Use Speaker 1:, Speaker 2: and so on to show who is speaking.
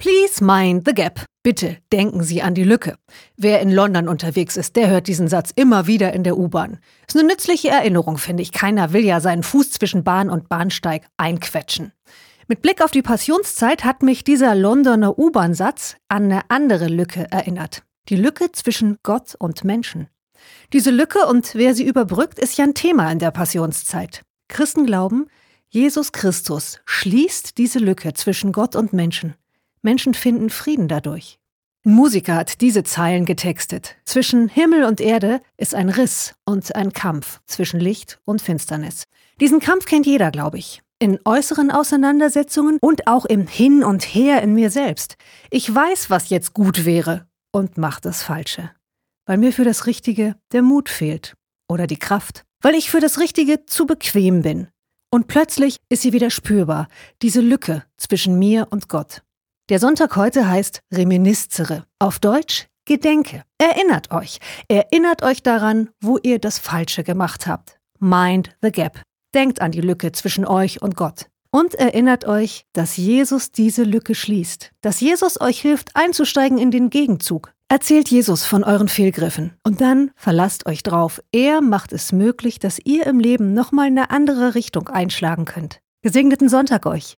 Speaker 1: Please mind the gap. Bitte denken Sie an die Lücke. Wer in London unterwegs ist, der hört diesen Satz immer wieder in der U-Bahn. Ist eine nützliche Erinnerung, finde ich. Keiner will ja seinen Fuß zwischen Bahn und Bahnsteig einquetschen. Mit Blick auf die Passionszeit hat mich dieser Londoner U-Bahn-Satz an eine andere Lücke erinnert. Die Lücke zwischen Gott und Menschen. Diese Lücke und wer sie überbrückt, ist ja ein Thema in der Passionszeit. Christen glauben, Jesus Christus schließt diese Lücke zwischen Gott und Menschen. Menschen finden Frieden dadurch. Ein Musiker hat diese Zeilen getextet. Zwischen Himmel und Erde ist ein Riss und ein Kampf zwischen Licht und Finsternis. Diesen Kampf kennt jeder, glaube ich. In äußeren Auseinandersetzungen und auch im Hin und Her in mir selbst. Ich weiß, was jetzt gut wäre und mach das Falsche. Weil mir für das Richtige der Mut fehlt oder die Kraft. Weil ich für das Richtige zu bequem bin. Und plötzlich ist sie wieder spürbar, diese Lücke zwischen mir und Gott. Der Sonntag heute heißt Reminiscere. Auf Deutsch Gedenke. Erinnert euch. Erinnert euch daran, wo ihr das Falsche gemacht habt. Mind the gap. Denkt an die Lücke zwischen euch und Gott. Und erinnert euch, dass Jesus diese Lücke schließt. Dass Jesus euch hilft, einzusteigen in den Gegenzug. Erzählt Jesus von euren Fehlgriffen. Und dann verlasst euch drauf. Er macht es möglich, dass ihr im Leben nochmal eine andere Richtung einschlagen könnt. Gesegneten Sonntag euch.